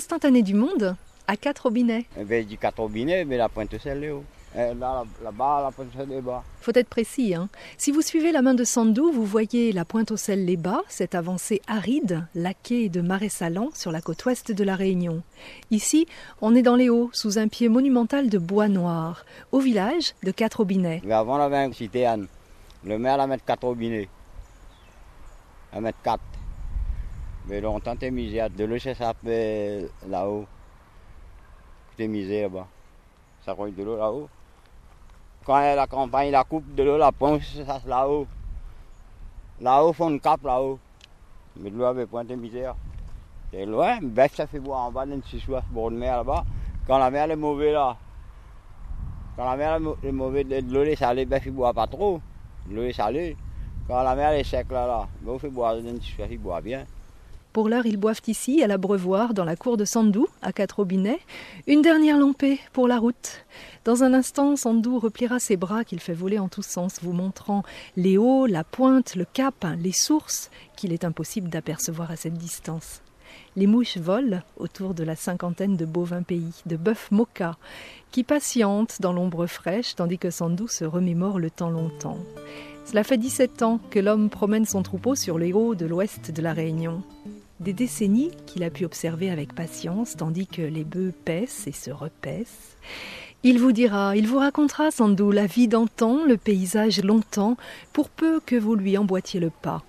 L'instantané du monde à quatre robinets. Eh ben, dit quatre robinets, mais la pointe là haut. Eh, là, là-bas, la pointe les bas. Faut être précis. Hein. Si vous suivez la main de Sandou, vous voyez la pointe au sel les bas, cette avancée aride, laquée de marais salants sur la côte ouest de la Réunion. Ici, on est dans les hauts, sous un pied monumental de bois noir, au village de quatre robinets. Mais avant, on avait un cité Anne. Le maire la mettre quatre robinets. À mettre quatre. Mais longtemps, t'es misé. De l'eau, ça s'appelle là-haut. T'es misé là-bas. Ça cogne de l'eau là-haut. Quand la campagne, la coupe de l'eau, la pompe, ça là-haut. Là-haut, font une cape là-haut. Mais de l'eau avait pointé misère. C'est loin, mais ça fait boire en bas d'un petit soir, bord de mer là-bas. Quand la mer est mauvaise là. Quand la mer est mauvaise, de l'eau est salée, ben, il boit pas trop. L'eau est salée. Quand la mer est sec là, là, ben, on fait boire petit soir, il boit bien. Pour l'heure, ils boivent ici, à l'abreuvoir, dans la cour de Sandou, à quatre robinets. Une dernière lampée pour la route. Dans un instant, Sandou repliera ses bras qu'il fait voler en tous sens, vous montrant les hauts, la pointe, le cap, les sources qu'il est impossible d'apercevoir à cette distance. Les mouches volent autour de la cinquantaine de bovins pays, de bœufs moka, qui patientent dans l'ombre fraîche tandis que Sandou se remémore le temps longtemps. Cela fait 17 ans que l'homme promène son troupeau sur les hauts de l'ouest de la Réunion. Des décennies qu'il a pu observer avec patience tandis que les bœufs paissent et se repaissent. Il vous dira, il vous racontera sans doute la vie d'antan, le paysage longtemps, pour peu que vous lui emboîtiez le pas.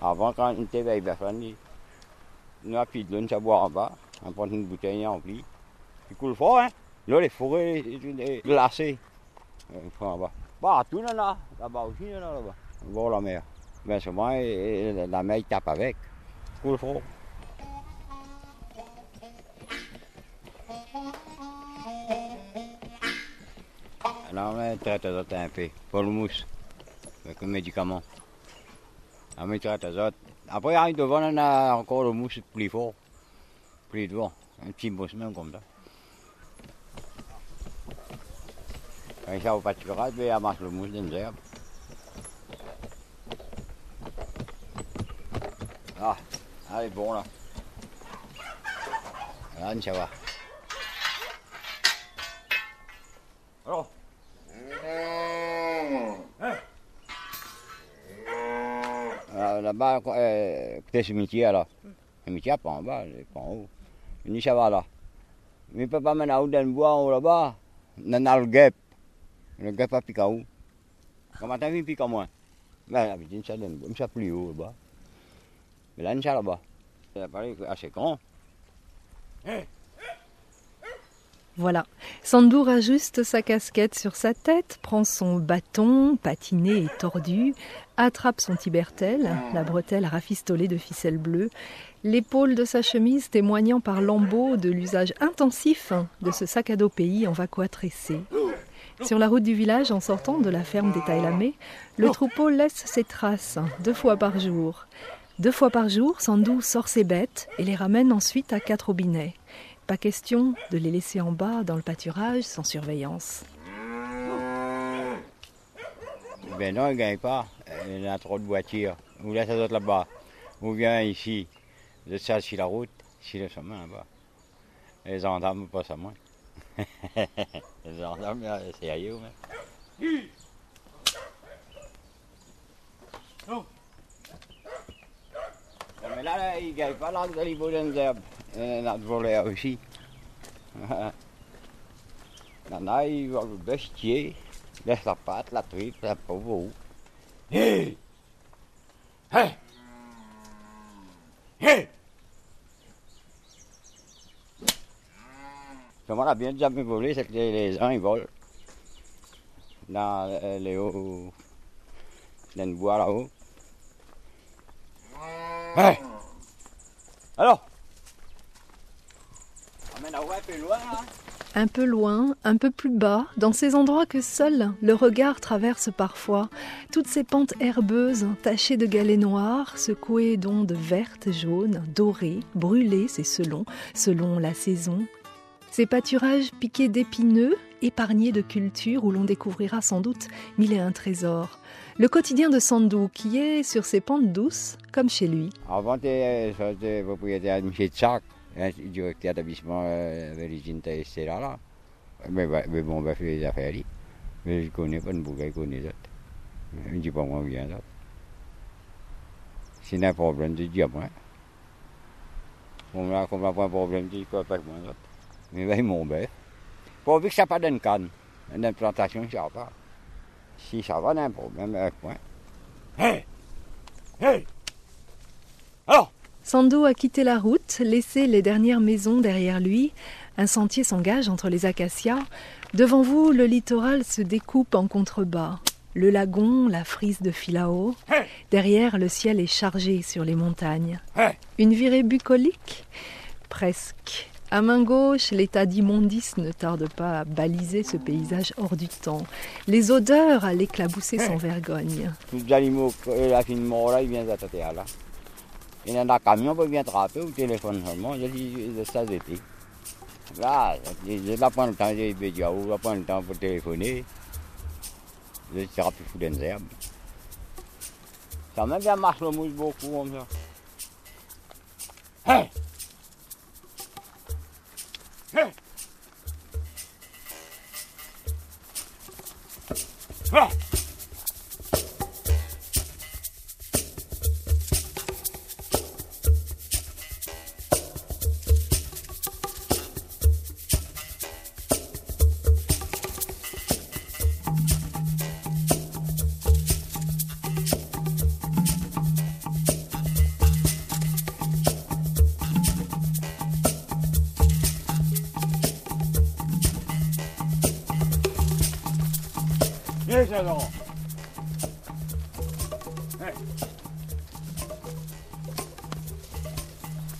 Avant, quand on était avec la famille, pris de l'eau, en bas, on prend une bouteille remplie. Il coule fort, hein. Là, les forêts glacées. Il faut en bas. Bah, tout là, là-bas aussi, là, là-bas. On voit la mer. Ben souvent, la mer tape avec. Coule fort. Alors, on traite d'azote un peu, pour le mousse, avec un médicament. On met traite d'azote. Après, arrive devant, on a encore le mousse plus fort, plus devant. Un petit mousse même comme ça. Quand ça au pâturage, on marche le mousse dans les herbes. Ah, elle est bon là. Là, ça va. Alors ah, Là-bas, euh, écoutez ce métier là. Le métier pas en bas, pas en haut. Il ça va là. Mais il ne peut pas mener à dans le bois en haut là-bas. On a le guêpe. Le guêpe a piqué à où Comment t'as vu, il pique à moins? Ben, la petite, ça donne, ça plus haut là-bas. Mais là-bas. Assez grand. Voilà. Sandou rajuste sa casquette sur sa tête, prend son bâton, patiné et tordu, attrape son tibertel, la bretelle rafistolée de ficelle bleue, l'épaule de sa chemise témoignant par lambeaux de l'usage intensif de ce sac à dos pays en vacois tressé. Sur la route du village, en sortant de la ferme des Tailamé, le troupeau laisse ses traces deux fois par jour. Deux fois par jour, Sandou sort ses bêtes et les ramène ensuite à quatre robinets. Pas question de les laisser en bas dans le pâturage sans surveillance. Ben non, il ne gagne pas. Il y a trop de voitures. Ou laisse les autres là-bas. Ou vient ici. De ça sur la route, sur le chemin là-bas. Les gendarmes passent à moi. les gendarmes, c'est ailleurs. Mais... Oh. Mais là, là, il ne gagne pas là, dans les beaux herbes. Et notre volet aussi. Maintenant, il va le bestier, laisse la patte, la tripe, la pauvre. Hé Hé Hé Comment on a bien jamais volé, c'est que les gens ils volent. Dans les hauts, le bois là-haut. Hé Alors un peu loin, un peu plus bas, dans ces endroits que seul le regard traverse parfois, toutes ces pentes herbeuses tachées de galets noirs, secouées d'ondes vertes, jaunes, dorées, brûlées, c'est selon, selon la saison. Ces pâturages piqués d'épineux, épargnés de cultures où l'on découvrira sans doute mille et un trésors. Le quotidien de Sandou qui est sur ses pentes douces, comme chez lui. Avant, j'étais propriétaire de M. Tchak, directeur d'établissement avec les etc. là. Mais, mais bon, ben, fait les affaires. Mais je ne connais pas, je ne connais pas. Je ne dis pas moi bien. C'est un problème, je dis à moi. On a comme un problème, je dis pas moi. Mais ben, mon bête. Pourvu que ça pas d'une canne. Une implantation, ça va pas. Si a un problème avec moi. Hey Hey Alors Sando a quitté la route, laissé les dernières maisons derrière lui. Un sentier s'engage entre les acacias. Devant vous, le littoral se découpe en contrebas. Le lagon, la frise de Filao. Derrière, le ciel est chargé sur les montagnes. Une virée bucolique? Presque. À main gauche, l'état d'immondice ne tarde pas à baliser ce paysage hors du temps. Les odeurs à l'éclabousser sans vergogne. Tous les animaux, la fin mort là, ils viennent à là. Il y a un camion qui vient attraper au téléphone seulement, il dit ça c'était. Là, je vais prendre le temps, je vais dire, je prendre le temps pour téléphoner. Je tirer plus fou d'un herbe. Ça m'a bien marché le mouche beaucoup comme ça. Hey!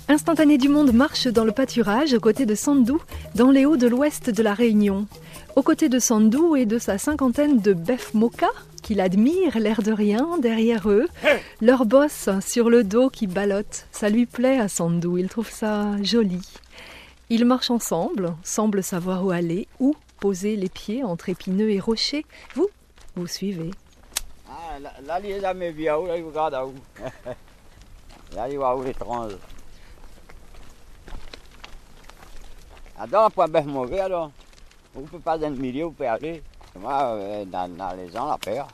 Instantané du monde marche dans le pâturage aux côtés de Sandou, dans les hauts de l'ouest de la Réunion. Aux côtés de Sandou et de sa cinquantaine de bœufs moka, qu'il admire, l'air de rien, derrière eux, leur bosse sur le dos qui ballotte. Ça lui plaît à Sandou, il trouve ça joli. Ils marchent ensemble, semblent savoir où aller, où poser les pieds entre épineux et rochers. Vous, vous suivez. Ah, là, il est jamais vu, là, il regarde où? Là, il voit où les tranches. Alors, ah, point bœuf mauvais, alors. Vous ne pouvez pas être milieu, vous pouvez aller. Moi, euh, dans, dans, les ans, la paire.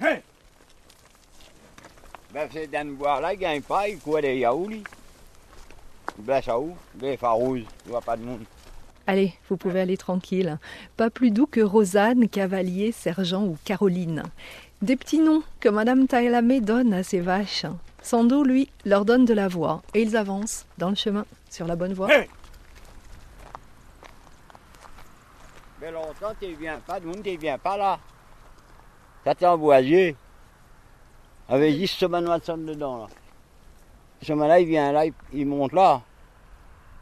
Hey! Ben, c'est dans le bois là, il ne gagne pas, il court des yaoulis. Il blesse à où? Il fait rouge, il ne voit pas de monde. Allez, vous pouvez aller tranquille. Pas plus doux que Rosanne, Cavalier, Sergent ou Caroline. Des petits noms que Madame Taïlamé donne à ses vaches. Sando, lui, leur donne de la voix et ils avancent dans le chemin, sur la bonne voie. Mais longtemps, tu viens pas, de monde, tu viens pas là. Ça t'es boisier. Avec 10 semaines dedans là. Ce chemin-là, il vient là, il monte là.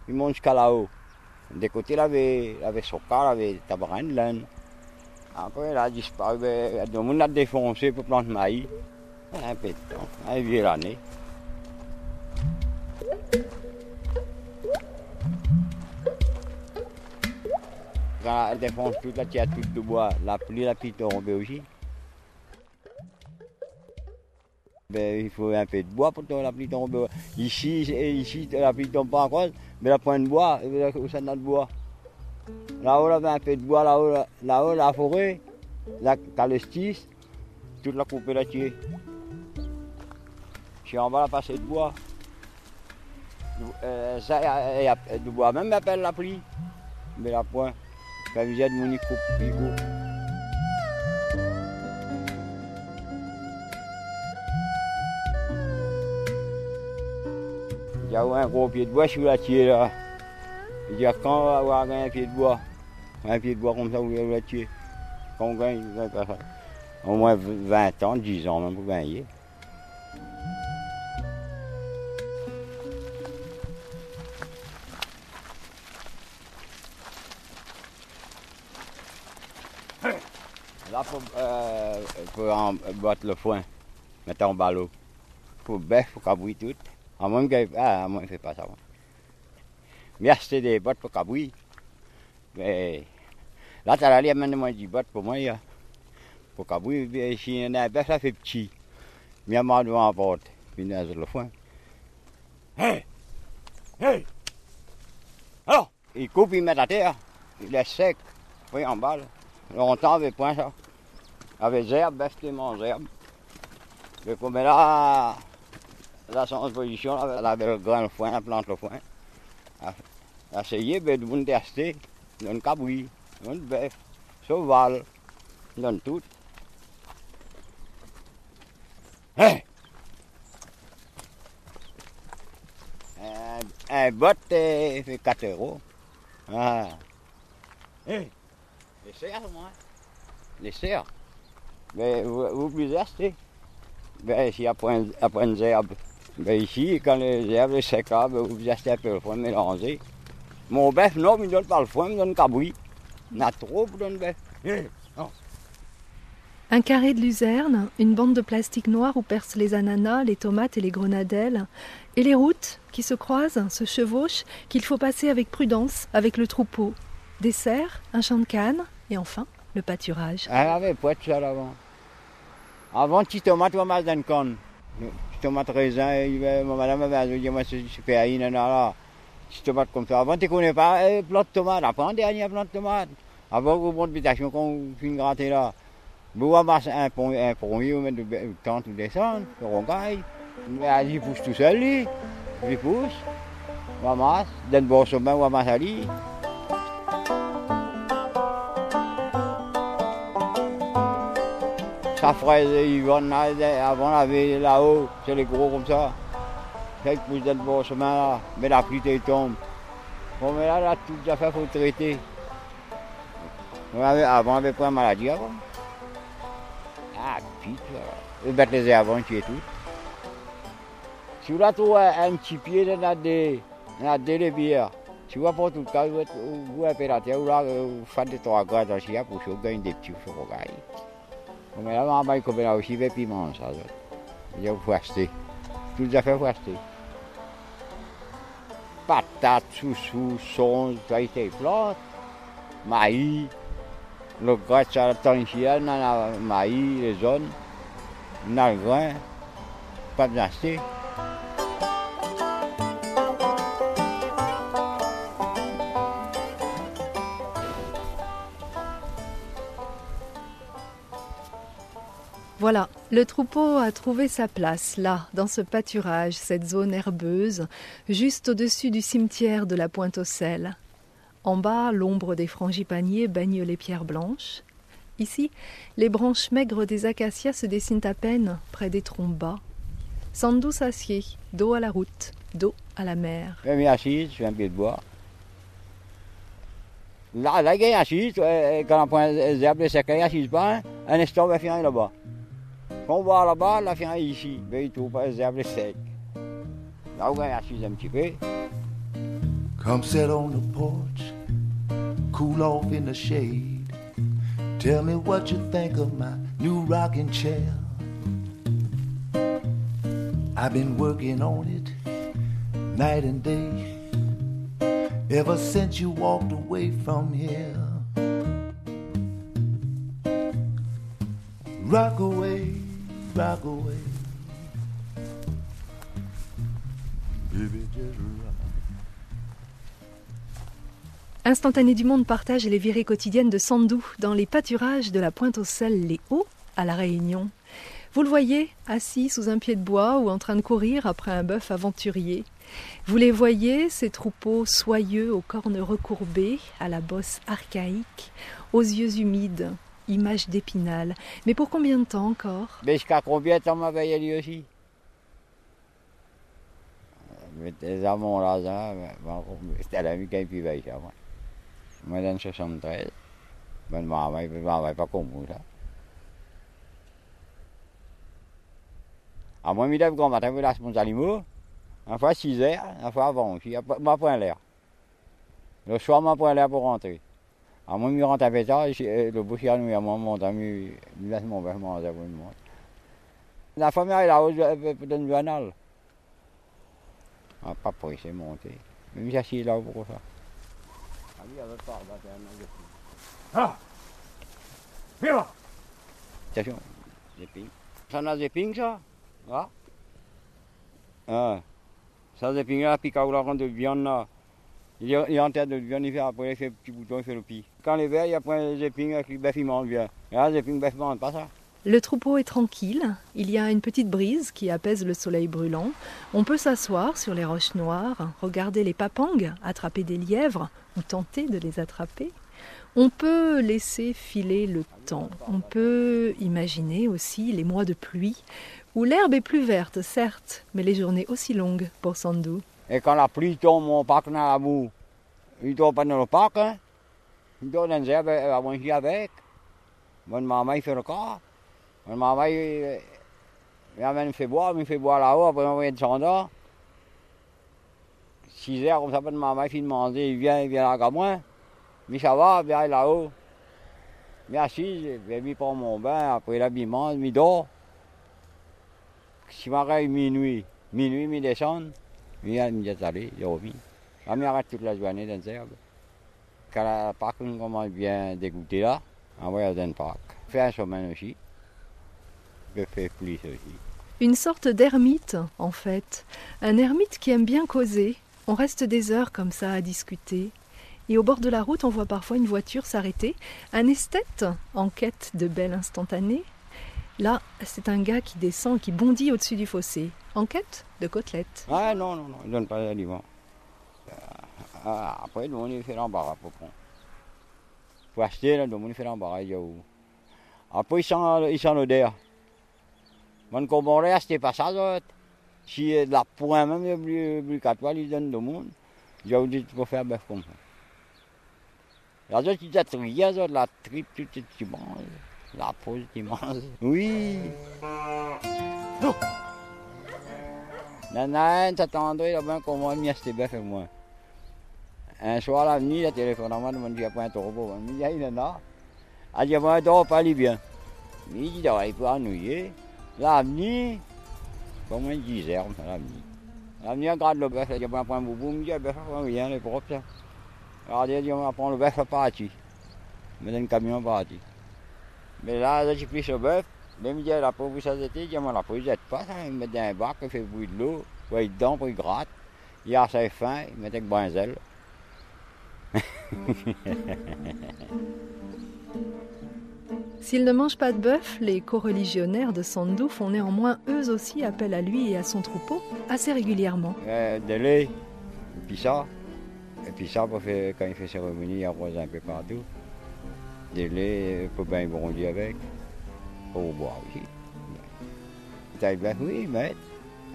Il monte jusqu'à là-haut. Des côtés, il avait, avait son car, il avait tabarin de laine. Après, il a disparu. Le monde a défoncé pour planter maïs. Un peu de temps, un vieux l'année. Quand elle défonce toute la tienne, toute de bois, la pluie, la pluie tombe aussi. Ben, il faut un peu de bois pour que la pluie tombe. Ici, ici la pluie tombe pas encore, mais la pointe de bois, où ça de bois? Là-haut, avait un peu de bois, là-haut, là-haut la forêt, la calestis, toute la coupée là-dessus. Je suis en bas, la passée de bois. Euh, ça, y a du bois, même appelle la pluie, mais la pointe. Quand il de mon coupe, A un gros pied de bois sur la tienne là. Il dit quand on va avoir un pied de bois, un pied de bois comme ça, vous allez la tienne. Quand on gagne. Au moins 20 ans, 10 ans même pour gagner. Là, pour, euh, en, le foin, mettre en ballot. Pour bœuf, pour cabouiller tout. À moins qu'il ah, fait pas ça. Mais acheter des bottes pour cabouiller. Mais là, tu as l'air maintenant, moi, des bottes pour moi. Pour cabri, ici, un bœuf, ça fait petit. Mais à moi devant la porte. Puis il le foin. Hey! Hey! Alors, il coupe, il met à terre. Il est sec. Oui, en bas. Là. Longtemps, avec point ça. Avec herbe, bœuf qui mange herbe. Mais comme là, là, son position, là, elle avait le grain le foin, la plante le foin. Essayer, ben, de vous tester. Donne cabri, donne bœuf, cheval, donne tout. Hey! Un, un bot euh, fait 4 euros. Ah. Hey! Les serres, moi. Les serres. Mais vous, vous pouvez acheter. Ben, point d'herbe. Ben, ici, quand les herbes sont secs, ben, vous acheter un peu le foin mélangé. Mon bœuf, non, il me donne pas le foin, il me donne cabri. Il a trop pour donner bœuf. Non. Un carré de luzerne, une bande de plastique noir où percent les ananas, les tomates et les grenadelles, et les routes qui se croisent, se chevauchent, qu'il faut passer avec prudence, avec le troupeau. Des serres, un champ de canne, et enfin le pâturage. Elle avait pas de ça avant. Avant, petite tomate, on m'a donné con. Petite tomate raisin, ma madame avait dit, moi, c'est super, il y en a là. Petite tomate comme ça. Avant, tu connais pas, eh, plant de tomate. Après, un dernier plant de tomate. Avant, bon qu'on finit de gratter là. Vous ramassez un pont, un tout descendre, le rongaille. Mais il pousse tout seul. Il pousse. On ramasse. D'un bon on lui. Sa fraise, ils là, avant, on avait là-haut, c'est les gros comme ça. C'est que vous êtes bon chemin là, mais la pluie tombe. Bon, mais là, là, tout déjà fait, faut traiter. On avait- avant, on avait pas maladie avant. Ah, là. Ils mettent les avant, tu es tout. Si vous la trouvez un petit pied dans des, dans des rivières, tu vois pas tout le cas, vous, la terre, vous, là, vous faites des trois grades aussi, pour que vous gagnez des petits sur vos gars. Mais là, on va comme là aussi, des piments, ça. Il faut acheter. Tout à fait, acheter. Patates, sous-sous, songe, ça a été plate. Maïs, le gras, ça a ici, on a maïs, les zones, on a le grain. Pas d'acheter. Voilà, le troupeau a trouvé sa place là, dans ce pâturage, cette zone herbeuse, juste au-dessus du cimetière de la Pointe aux Sel. En bas, l'ombre des frangipaniers baigne les pierres blanches. Ici, les branches maigres des acacias se dessinent à peine près des troncs bas. Sandou s'assied, dos à la route, dos à la mer. Je suis assise, je fais un pied de bois. Là, là, il assise, quand on les herbes, assise pas, un instant, va là-bas. Va là-bas, la fin est ici. Come sit on the porch, cool off in the shade. Tell me what you think of my new rocking chair. I've been working on it night and day ever since you walked away from here. Rock away, Instantané du monde partage les virées quotidiennes de Sandou dans les pâturages de la Pointe aux Sel, les Hauts, à La Réunion. Vous le voyez, assis sous un pied de bois ou en train de courir après un bœuf aventurier. Vous les voyez, ces troupeaux soyeux aux cornes recourbées, à la bosse archaïque, aux yeux humides, image d'épinal. Mais pour combien de temps encore? Mais jusqu'à combien de temps m'avait lui aussi? Tes amants là, ça, mais bon, c'était l'ami qui a pu veiller ça, moi. Dans le 73, ben, maman, il ne m'avait pas comme ça. À moi, il lève grand matin, il laisse mon animaux. Une fois à 6 heures, une fois avant aussi. Il m'a pris l'air. Le soir, il m'a pris l'air pour rentrer. À moi, il rentre à pétard, le boucher, nous, à moi, mon ami, il laisse mon bœuf manger pour une montre. La famille est là-haut, peut-être une banale. Ah, pas pour c'est monté. Même si c'est là pour ça. Ah, lui, il avait pas, c'est un de fou. Ah Viens là Attention, Zéping. Ça n'a Zéping, ça? Ah? Ah. Ça, Zéping, là, puis quand on de viande, là, il est, il en tête de viande, il fait après, il fait petit bouton, il fait le pied. Quand il y a point Zéping, avec le bœuf, il mange bien. Là, Zéping, bœuf, mange pas ça. Le troupeau est tranquille, il y a une petite brise qui apaise le soleil brûlant. On peut s'asseoir sur les roches noires, regarder les papangs, attraper des lièvres ou tenter de les attraper. On peut laisser filer le temps. On peut imaginer aussi les mois de pluie, où l'herbe est plus verte, certes, mais les journées aussi longues pour Sandou. Et quand la pluie tombe, on part dans la boue. Il tombe pas dans le parc, hein. Mon maman, il fait le corps. Mon maman, il, il amène, il fait boire, là-haut, après on va descendre. 6 heures, comme ça, mon maman, il finit de manger, il vient, il vient là, à moi. Mais ça va, bien là-haut. Assis, je vais prendre mon bain, après l'habillement, je dors. Si je m'arrête minuit, minuit, je descends, je viens me aller, je reviens. Je m'arrête toute la journée dans les herbes. Commence bien dégoûter là, on va dans le parc. Je fais un semaine aussi. Je fais plus aussi. Une sorte d'ermite, en fait. Un ermite qui aime bien causer. On reste des heures comme ça à discuter. Et au bord de la route, on voit parfois une voiture s'arrêter. Un esthète en quête de belles instantanées. Là, c'est un gars qui descend, qui bondit au-dessus du fossé, en quête de côtelettes. Ah non, non, non, il ne donne pas d'aliments. Ah, après, nous, on fait l'embarras pour prendre. Pour acheter, là, nous, on fait l'embarras. Après, ils sont, ils sont l'odeur. Mon comboré, c'était pas ça, d'autre. Si de la pointe même, plus, plus qu'à toi, ils donnent le monde. J'ai dit qu'il faut faire bœuf comme ça. La autres, ils ont la tripe, tout ce tu manges. La peau, tu manges. Oui. Oh. Nana, t'attendrais là-bas comment il y a ce bœuf et moi. Un soir, la nuit, le téléphone à moi, il dit, il n'y a pas un taureau. Il dit, il y en a. Elle dit, moi, un pas lui bien. Il dit, il peut ennuyer. L'avenir, comment il disait, l'avenir. L'avenir, regarde le bœuf, il dit, un point boubou, il dit, le bœuf, rien, les propres, ça. Regardez, il dit, on va prendre le bœuf à partir. Mais un camion à partir. Mais là, j'ai pris ce bœuf, il dit, la pauvre, ça c'était, il dit, la pauvre, il pas, ça, il un bac, il fait bruit de l'eau, il dedans, puis il gratte. Il a assez faim, il met avec brinzel. S'il ne mange pas de bœuf, les coreligionnaires de Sandou font néanmoins eux aussi appel à lui et à son troupeau assez régulièrement. Euh, de lait, puis ça. Et puis ça, pour faire, quand il fait cérémonie, il arrose un peu partout. Des laits, pour bien bondir avec. Pour boire aussi. Bœuf, oui, mais.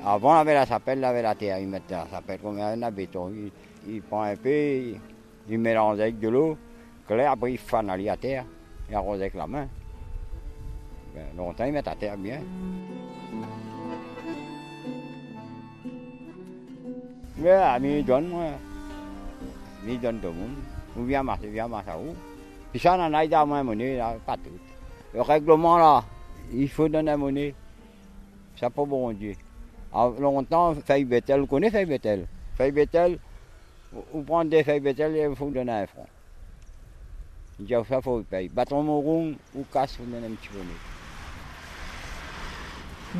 Avant, on avait la sapelle, on avait la terre. Ils mettaient la sapelle comme un béton. Il, il prend un peu, il, il mélange avec de l'eau. Clair, après, il fan à terre. Il arrose avec la main. Ben, longtemps, ils mettent à terre bien. Mais il donne, moi. Il donne tout le monde. Ou bien marcher, bien où. Puis ça, on en a dans la monnaie, là, pas tout. Le règlement, là, il faut donner la monnaie. C'est pas bon Dieu. Alors, longtemps, feuille Bethel, vous connaissez feuille Bethel Bethel, vous prenez des feuilles Bethel et faut donner un franc. Il dit, ça faut payer. Bâton moron ou casse, vous donnez un petit bonnet.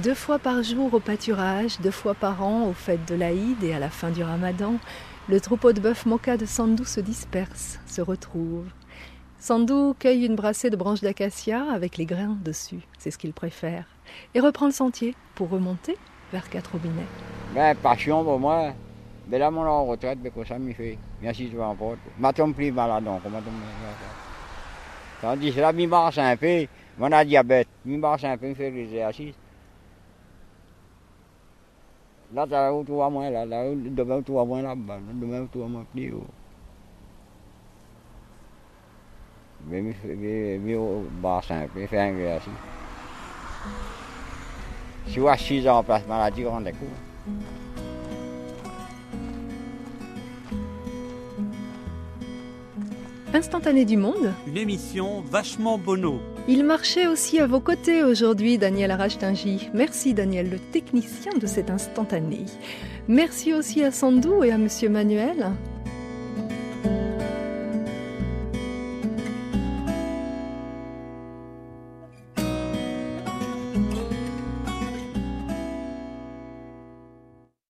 Deux fois par jour au pâturage, deux fois par an aux fêtes de l'Aïd et à la fin du ramadan, le troupeau de bœuf moka de Sandou se disperse, se retrouve. Sandou cueille une brassée de branches d'acacia avec les grains dessus, c'est ce qu'il préfère, et reprend le sentier pour remonter vers quatre robinets. Ben, passion pour moi. Mais là, mon en retraite, mais ça me fait. Bien si je vais en porte. Ma tombe plus malade, donc. Tombe Tandis que là, je marche un peu. Mon a diabète. Je marche un peu, je fais les exercices. Là, t'as où tu vois moins, là. Là, demain, tu vois moins là-bas. Demain, tu vois moins plus haut. Mais je marche un peu, je fais un exercice. Si je vois 6 ans en place maladie, on découvre. Instantané du monde, Une émission vachement bono. il marchait aussi à vos côtés aujourd'hui, Daniel Arachtingy. Merci Daniel, le technicien de cet instantané. Merci aussi à Sandou et à Monsieur Manuel.